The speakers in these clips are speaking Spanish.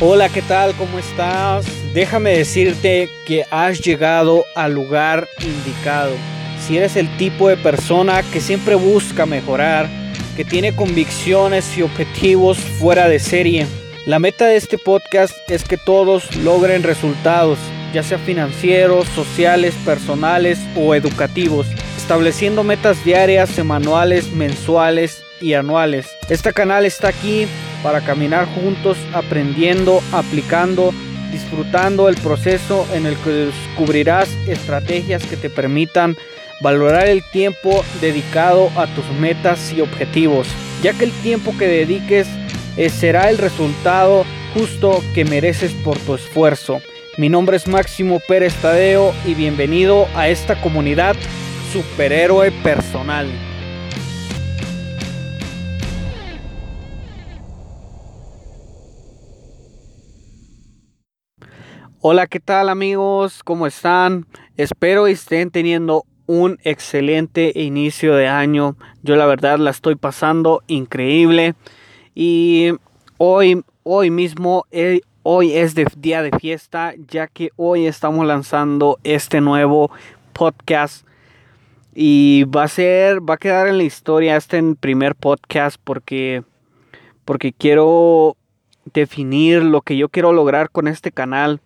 Hola, ¿qué tal? ¿Cómo estás? Déjame decirte que has llegado al lugar indicado. Si eres el tipo de persona que siempre busca mejorar, que tiene convicciones y objetivos fuera de serie, la meta de este podcast es que todos logren resultados, ya sea financieros, sociales, personales o educativos, estableciendo metas diarias, semanales, mensuales y anuales. Este canal está aquí para caminar juntos aprendiendo, aplicando, disfrutando el proceso en el que descubrirás estrategias que te permitan valorar el tiempo dedicado a tus metas y objetivos, ya que el tiempo que dediques eh, será el resultado justo que mereces por tu esfuerzo. Mi nombre es Máximo Pérez Tadeo y bienvenido a esta comunidad superhéroe personal. Hola, ¿qué tal amigos? ¿Cómo están? Espero estén teniendo un excelente inicio de año. Yo la verdad la estoy pasando increíble. Y hoy, hoy mismo, eh, hoy es de, día de fiesta, ya que hoy estamos lanzando este nuevo podcast. Y va a ser, va a quedar en la historia este primer podcast porque, porque quiero definir lo que yo quiero lograr con este canal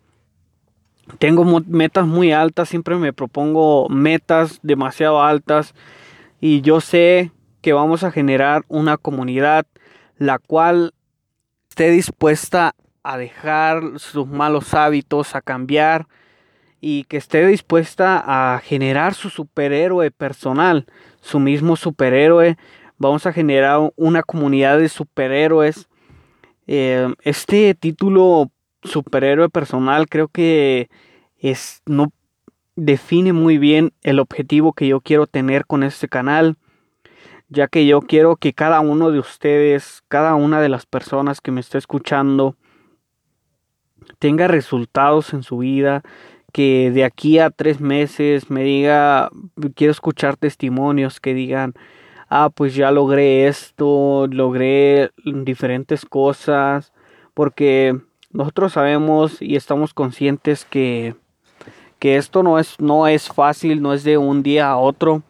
tengo metas muy altas, siempre me propongo metas demasiado altas y yo sé que vamos a generar una comunidad la cual esté dispuesta a dejar sus malos hábitos, a cambiar y que esté dispuesta a generar su superhéroe personal, su mismo superhéroe. Vamos a generar una comunidad de superhéroes. Eh, este título superhéroe personal creo que es no define muy bien el objetivo que yo quiero tener con este canal ya que yo quiero que cada uno de ustedes cada una de las personas que me está escuchando tenga resultados en su vida que de aquí a tres meses me diga quiero escuchar testimonios que digan ah pues ya logré esto logré diferentes cosas porque nosotros sabemos y estamos conscientes que, que esto no es, no es fácil, no es de un día a otro.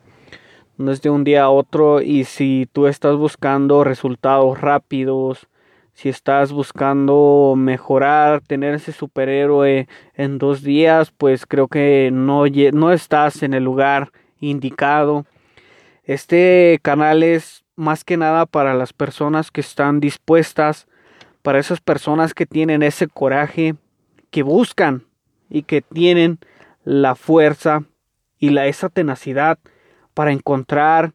No es de un día a otro y si tú estás buscando resultados rápidos, si estás buscando mejorar, tener ese superhéroe en dos días, pues creo que no, no estás en el lugar indicado. Este canal es más que nada para las personas que están dispuestas para esas personas que tienen ese coraje, que buscan y que tienen la fuerza y la, esa tenacidad para encontrar,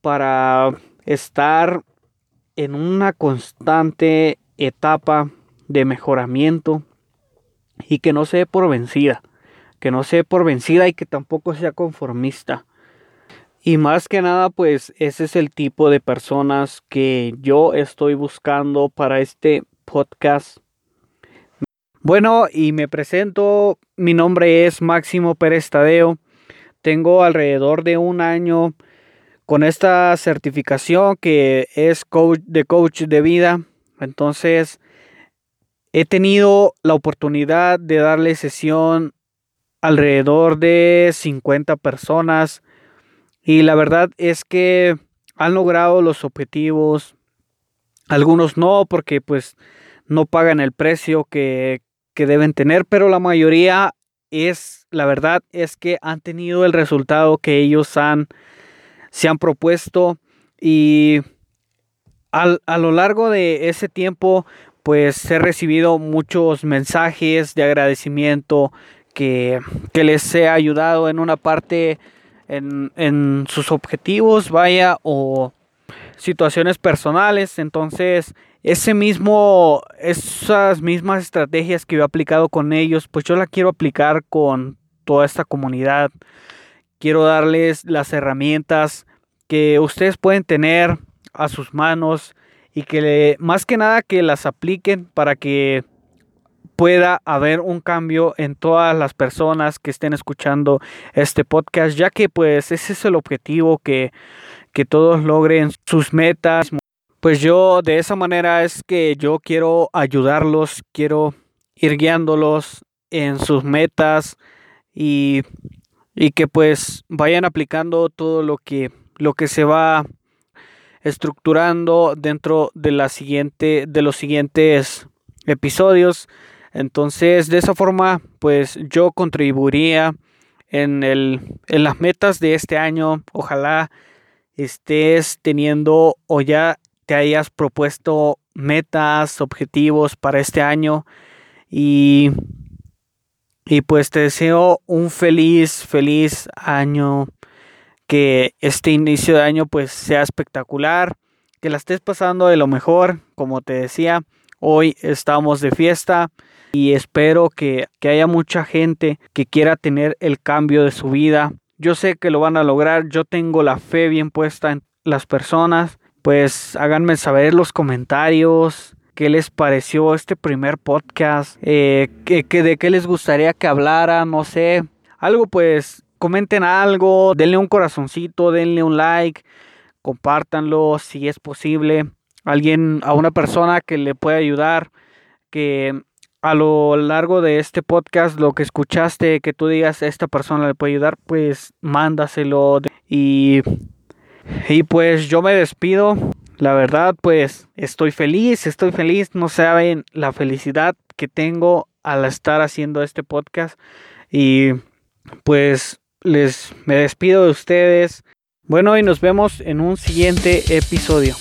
para estar en una constante etapa de mejoramiento y que no sea por vencida, que no sea por vencida y que tampoco sea conformista. Y más que nada, pues ese es el tipo de personas que yo estoy buscando para este podcast. Bueno, y me presento, mi nombre es Máximo Pérez Tadeo. Tengo alrededor de un año con esta certificación que es coach de coach de vida. Entonces, he tenido la oportunidad de darle sesión alrededor de 50 personas y la verdad es que han logrado los objetivos. Algunos no, porque pues no pagan el precio que, que deben tener, pero la mayoría es, la verdad es que han tenido el resultado que ellos han, se han propuesto y a lo largo de ese tiempo pues he recibido muchos mensajes de agradecimiento que, que les he ayudado en una parte en, sus objetivos, vaya, o situaciones personales. Entonces, ese mismo, esas mismas estrategias que yo he aplicado con ellos, pues yo la quiero aplicar con toda esta comunidad. Quiero darles las herramientas que ustedes pueden tener a sus manos y que más que nada que las apliquen para que pueda haber un cambio en todas las personas que estén escuchando este podcast, ya que pues ese es el objetivo que, que todos logren sus metas. pues yo de esa manera es que yo quiero ayudarlos, quiero ir guiándolos en sus metas y, y que pues vayan aplicando todo lo que, lo que se va estructurando dentro de la siguiente de los siguientes episodios entonces de esa forma pues yo contribuiría en, el, en las metas de este año. Ojalá estés teniendo o ya te hayas propuesto metas, objetivos para este año. Y, y pues te deseo un feliz, feliz año, que este inicio de año pues sea espectacular, que la estés pasando de lo mejor, como te decía, hoy estamos de fiesta y espero que, que haya mucha gente que quiera tener el cambio de su vida. Yo sé que lo van a lograr, yo tengo la fe bien puesta en las personas. Pues háganme saber los comentarios qué les pareció este primer podcast, eh, de qué les gustaría que hablara, no sé, algo pues comenten algo, denle un corazoncito, denle un like, compártanlo si es posible, alguien, a una persona que le pueda ayudar, que a lo largo de este podcast lo que escuchaste, que tú digas esta persona le puede ayudar, pues mándaselo y y pues yo me despido. La verdad, pues estoy feliz, estoy feliz. No saben la felicidad que tengo al estar haciendo este podcast. Y pues les me despido de ustedes. Bueno, y nos vemos en un siguiente episodio.